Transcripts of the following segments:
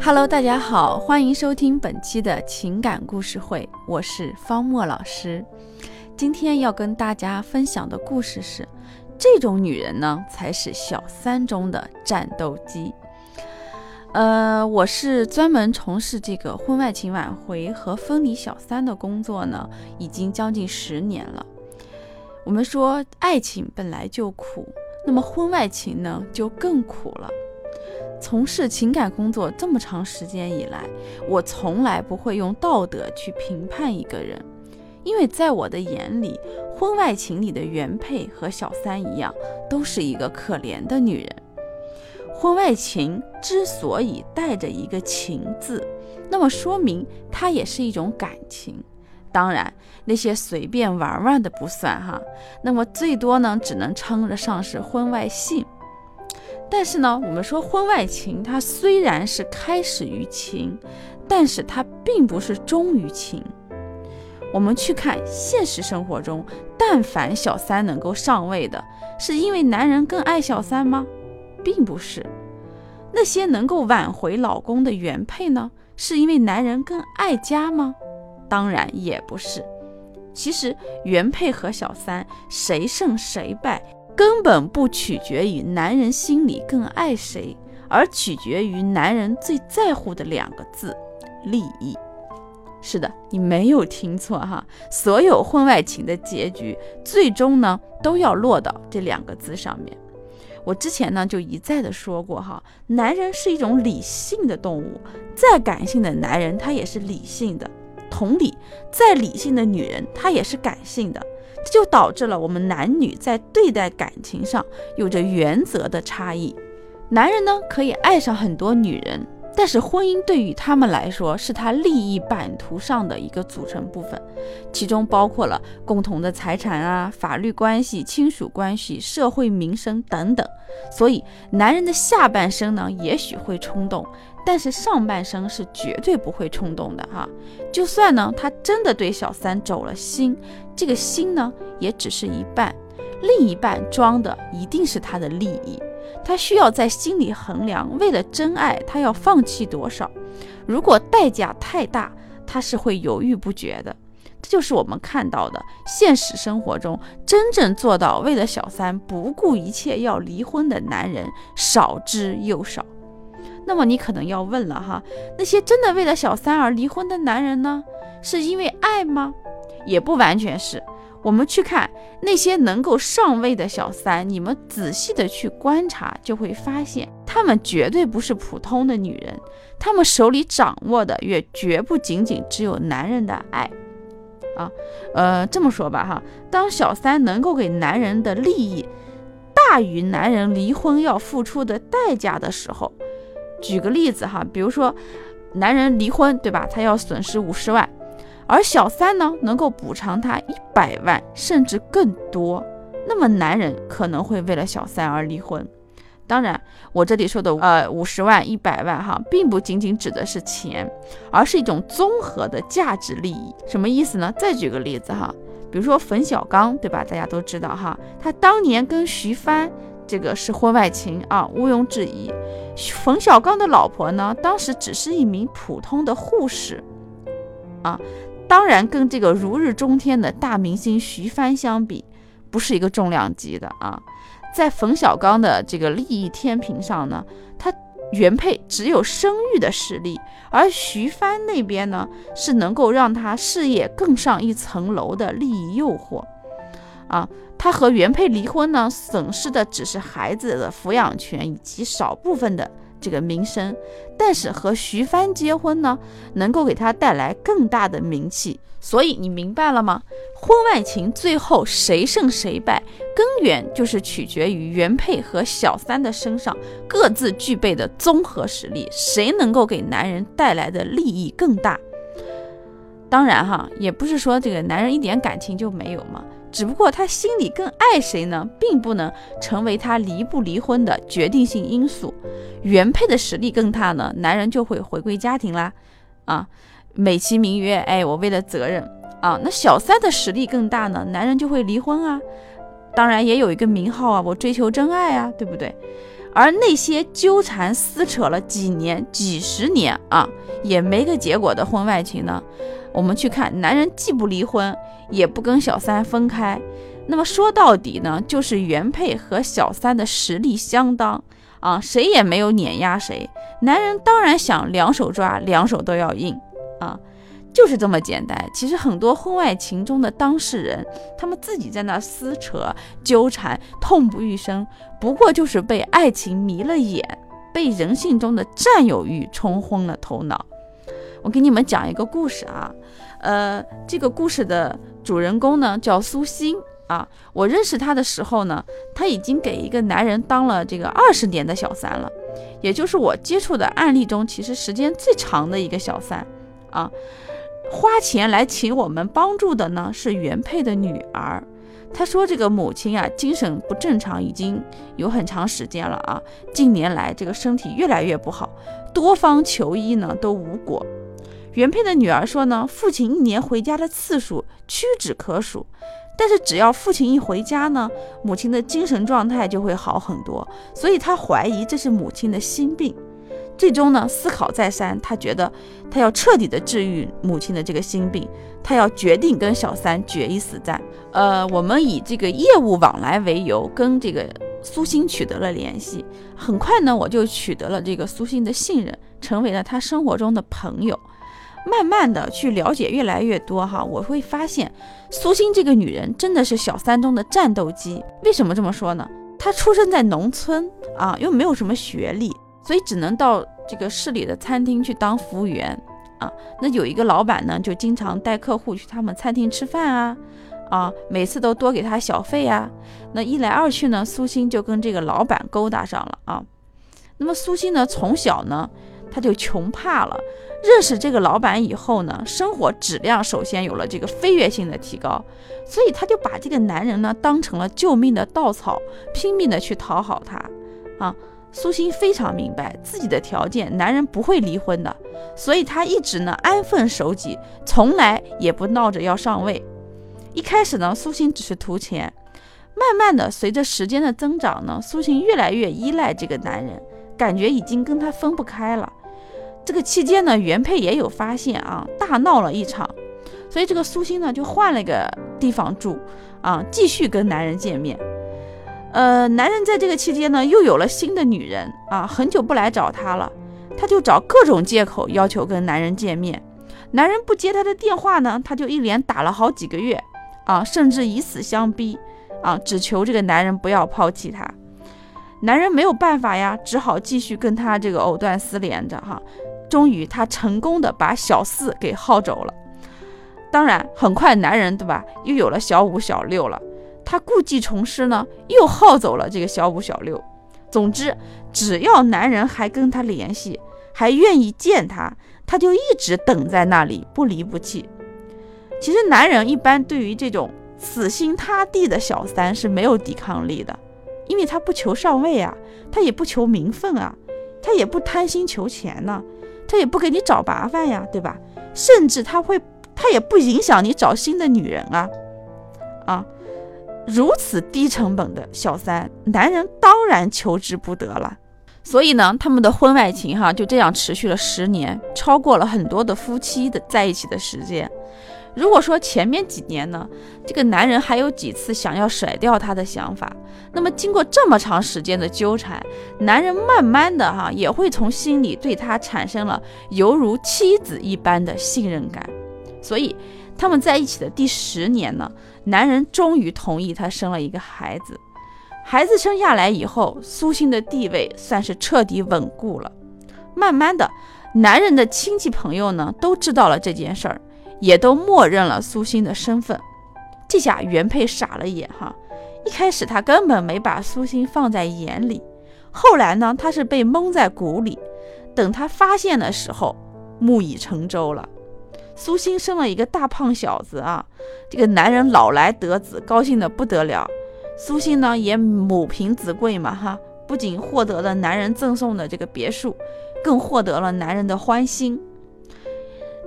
Hello，大家好，欢迎收听本期的情感故事会，我是方墨老师。今天要跟大家分享的故事是：这种女人呢，才是小三中的战斗机。呃，我是专门从事这个婚外情挽回和分离小三的工作呢，已经将近十年了。我们说爱情本来就苦，那么婚外情呢，就更苦了。从事情感工作这么长时间以来，我从来不会用道德去评判一个人，因为在我的眼里，婚外情里的原配和小三一样，都是一个可怜的女人。婚外情之所以带着一个“情”字，那么说明它也是一种感情。当然，那些随便玩玩的不算哈，那么最多呢，只能称得上是婚外性。但是呢，我们说婚外情，它虽然是开始于情，但是它并不是终于情。我们去看现实生活中，但凡小三能够上位的，是因为男人更爱小三吗？并不是。那些能够挽回老公的原配呢，是因为男人更爱家吗？当然也不是。其实原配和小三谁胜谁败？根本不取决于男人心里更爱谁，而取决于男人最在乎的两个字——利益。是的，你没有听错哈，所有婚外情的结局，最终呢都要落到这两个字上面。我之前呢就一再的说过哈，男人是一种理性的动物，再感性的男人他也是理性的，同理，再理性的女人她也是感性的。这就导致了我们男女在对待感情上有着原则的差异。男人呢可以爱上很多女人，但是婚姻对于他们来说是他利益版图上的一个组成部分，其中包括了共同的财产啊、法律关系、亲属关系、社会名声等等。所以，男人的下半生呢，也许会冲动。但是上半生是绝对不会冲动的哈，就算呢他真的对小三走了心，这个心呢也只是一半，另一半装的一定是他的利益，他需要在心里衡量，为了真爱他要放弃多少，如果代价太大，他是会犹豫不决的。这就是我们看到的现实生活中真正做到为了小三不顾一切要离婚的男人少之又少。那么你可能要问了哈，那些真的为了小三而离婚的男人呢，是因为爱吗？也不完全是。我们去看那些能够上位的小三，你们仔细的去观察，就会发现他们绝对不是普通的女人，他们手里掌握的也绝不仅仅只有男人的爱啊。呃，这么说吧哈，当小三能够给男人的利益大于男人离婚要付出的代价的时候。举个例子哈，比如说，男人离婚，对吧？他要损失五十万，而小三呢，能够补偿他一百万，甚至更多。那么，男人可能会为了小三而离婚。当然，我这里说的呃五十万、一百万哈，并不仅仅指的是钱，而是一种综合的价值利益。什么意思呢？再举个例子哈，比如说冯小刚，对吧？大家都知道哈，他当年跟徐帆。这个是婚外情啊，毋庸置疑。冯小刚的老婆呢，当时只是一名普通的护士啊，当然跟这个如日中天的大明星徐帆相比，不是一个重量级的啊。在冯小刚的这个利益天平上呢，他原配只有生育的实力，而徐帆那边呢，是能够让他事业更上一层楼的利益诱惑。啊，他和原配离婚呢，损失的只是孩子的抚养权以及少部分的这个名声，但是和徐帆结婚呢，能够给他带来更大的名气。所以你明白了吗？婚外情最后谁胜谁败，根源就是取决于原配和小三的身上各自具备的综合实力，谁能够给男人带来的利益更大。当然哈，也不是说这个男人一点感情就没有嘛。只不过他心里更爱谁呢，并不能成为他离不离婚的决定性因素。原配的实力更大呢，男人就会回归家庭啦。啊，美其名曰，哎，我为了责任啊。那小三的实力更大呢，男人就会离婚啊。当然也有一个名号啊，我追求真爱啊，对不对？而那些纠缠撕扯了几年、几十年啊，也没个结果的婚外情呢，我们去看，男人既不离婚，也不跟小三分开，那么说到底呢，就是原配和小三的实力相当啊，谁也没有碾压谁，男人当然想两手抓，两手都要硬啊。就是这么简单。其实很多婚外情中的当事人，他们自己在那撕扯、纠缠、痛不欲生，不过就是被爱情迷了眼，被人性中的占有欲冲昏了头脑。我给你们讲一个故事啊，呃，这个故事的主人公呢叫苏欣啊。我认识他的时候呢，他已经给一个男人当了这个二十年的小三了，也就是我接触的案例中其实时间最长的一个小三啊。花钱来请我们帮助的呢是原配的女儿，她说这个母亲啊精神不正常，已经有很长时间了啊，近年来这个身体越来越不好，多方求医呢都无果。原配的女儿说呢，父亲一年回家的次数屈指可数，但是只要父亲一回家呢，母亲的精神状态就会好很多，所以她怀疑这是母亲的心病。最终呢，思考再三，他觉得他要彻底的治愈母亲的这个心病，他要决定跟小三决一死战。呃，我们以这个业务往来为由，跟这个苏欣取得了联系。很快呢，我就取得了这个苏欣的信任，成为了他生活中的朋友。慢慢的去了解越来越多哈，我会发现苏欣这个女人真的是小三中的战斗机。为什么这么说呢？她出生在农村啊，又没有什么学历。所以只能到这个市里的餐厅去当服务员啊。那有一个老板呢，就经常带客户去他们餐厅吃饭啊，啊，每次都多给他小费啊。那一来二去呢，苏欣就跟这个老板勾搭上了啊。那么苏欣呢，从小呢，他就穷怕了。认识这个老板以后呢，生活质量首先有了这个飞跃性的提高，所以他就把这个男人呢当成了救命的稻草，拼命的去讨好他啊。苏欣非常明白自己的条件，男人不会离婚的，所以她一直呢安分守己，从来也不闹着要上位。一开始呢，苏欣只是图钱，慢慢的随着时间的增长呢，苏欣越来越依赖这个男人，感觉已经跟他分不开了。这个期间呢，原配也有发现啊，大闹了一场，所以这个苏欣呢就换了个地方住啊，继续跟男人见面。呃，男人在这个期间呢，又有了新的女人啊，很久不来找他了，他就找各种借口要求跟男人见面。男人不接他的电话呢，他就一连打了好几个月啊，甚至以死相逼啊，只求这个男人不要抛弃他。男人没有办法呀，只好继续跟他这个藕断丝连着哈。终于，他成功的把小四给耗走了。当然，很快男人对吧，又有了小五、小六了。他故技重施呢，又耗走了这个小五、小六。总之，只要男人还跟他联系，还愿意见他，他就一直等在那里，不离不弃。其实，男人一般对于这种死心塌地的小三是没有抵抗力的，因为他不求上位啊，他也不求名分啊，他也不贪心求钱呢，他也不给你找麻烦呀，对吧？甚至他会，他也不影响你找新的女人啊，啊。如此低成本的小三，男人当然求之不得了。所以呢，他们的婚外情哈就这样持续了十年，超过了很多的夫妻的在一起的时间。如果说前面几年呢，这个男人还有几次想要甩掉他的想法，那么经过这么长时间的纠缠，男人慢慢的哈也会从心里对他产生了犹如妻子一般的信任感。所以他们在一起的第十年呢。男人终于同意她生了一个孩子，孩子生下来以后，苏欣的地位算是彻底稳固了。慢慢的，男人的亲戚朋友呢都知道了这件事儿，也都默认了苏欣的身份。这下原配傻了眼哈，一开始他根本没把苏欣放在眼里，后来呢，他是被蒙在鼓里，等他发现的时候，木已成舟了。苏欣生了一个大胖小子啊，这个男人老来得子，高兴的不得了。苏欣呢也母凭子贵嘛哈，不仅获得了男人赠送的这个别墅，更获得了男人的欢心。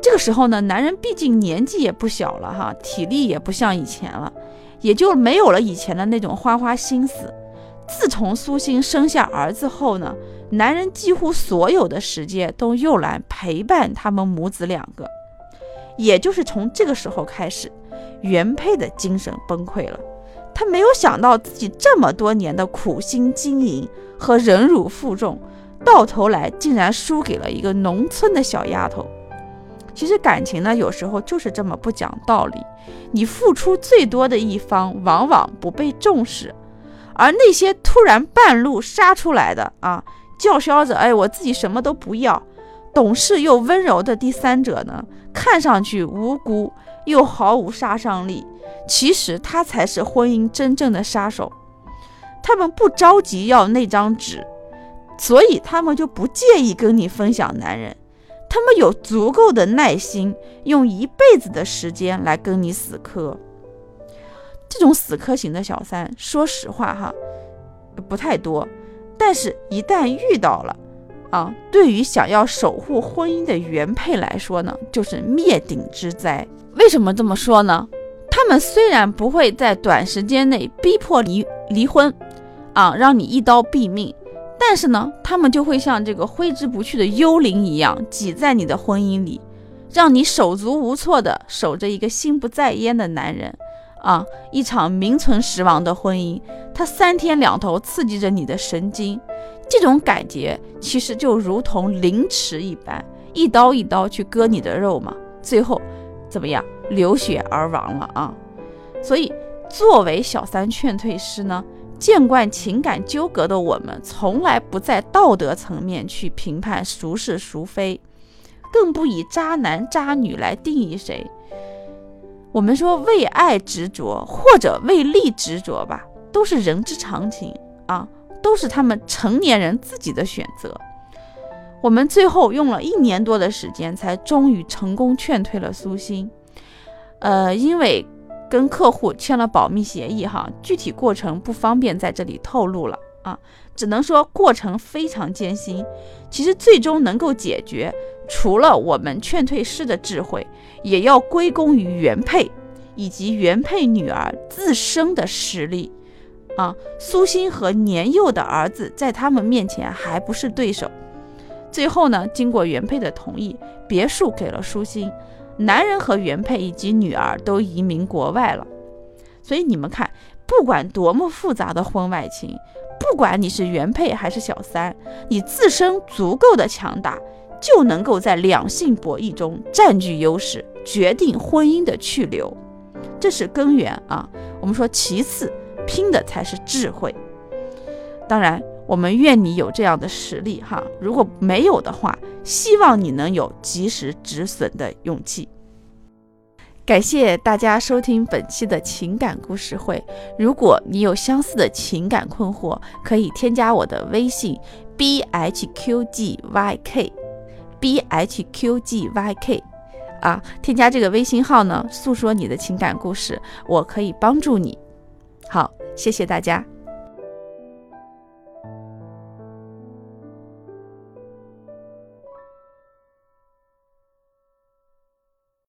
这个时候呢，男人毕竟年纪也不小了哈，体力也不像以前了，也就没有了以前的那种花花心思。自从苏欣生下儿子后呢，男人几乎所有的时间都用来陪伴他们母子两个。也就是从这个时候开始，原配的精神崩溃了。他没有想到自己这么多年的苦心经营和忍辱负重，到头来竟然输给了一个农村的小丫头。其实感情呢，有时候就是这么不讲道理。你付出最多的一方，往往不被重视。而那些突然半路杀出来的啊，叫嚣着“哎，我自己什么都不要”，懂事又温柔的第三者呢，看上去无辜又毫无杀伤力，其实他才是婚姻真正的杀手。他们不着急要那张纸，所以他们就不介意跟你分享男人。他们有足够的耐心，用一辈子的时间来跟你死磕。这种死磕型的小三，说实话哈，不太多。但是，一旦遇到了，啊，对于想要守护婚姻的原配来说呢，就是灭顶之灾。为什么这么说呢？他们虽然不会在短时间内逼迫离离婚，啊，让你一刀毙命，但是呢，他们就会像这个挥之不去的幽灵一样，挤在你的婚姻里，让你手足无措的守着一个心不在焉的男人。啊，一场名存实亡的婚姻，它三天两头刺激着你的神经，这种感觉其实就如同凌迟一般，一刀一刀去割你的肉嘛，最后怎么样，流血而亡了啊！所以，作为小三劝退师呢，见惯情感纠葛的我们，从来不在道德层面去评判孰是孰非，更不以渣男渣女来定义谁。我们说为爱执着或者为利执着吧，都是人之常情啊，都是他们成年人自己的选择。我们最后用了一年多的时间，才终于成功劝退了苏欣。呃，因为跟客户签了保密协议哈，具体过程不方便在这里透露了啊，只能说过程非常艰辛。其实最终能够解决。除了我们劝退师的智慧，也要归功于原配以及原配女儿自身的实力。啊，苏欣和年幼的儿子在他们面前还不是对手。最后呢，经过原配的同意，别墅给了舒心，男人和原配以及女儿都移民国外了。所以你们看，不管多么复杂的婚外情，不管你是原配还是小三，你自身足够的强大。就能够在两性博弈中占据优势，决定婚姻的去留，这是根源啊。我们说，其次拼的才是智慧。当然，我们愿你有这样的实力哈。如果没有的话，希望你能有及时止损的勇气。感谢大家收听本期的情感故事会。如果你有相似的情感困惑，可以添加我的微信 b h q g y k。b h q g y k，啊，添加这个微信号呢，诉说你的情感故事，我可以帮助你。好，谢谢大家。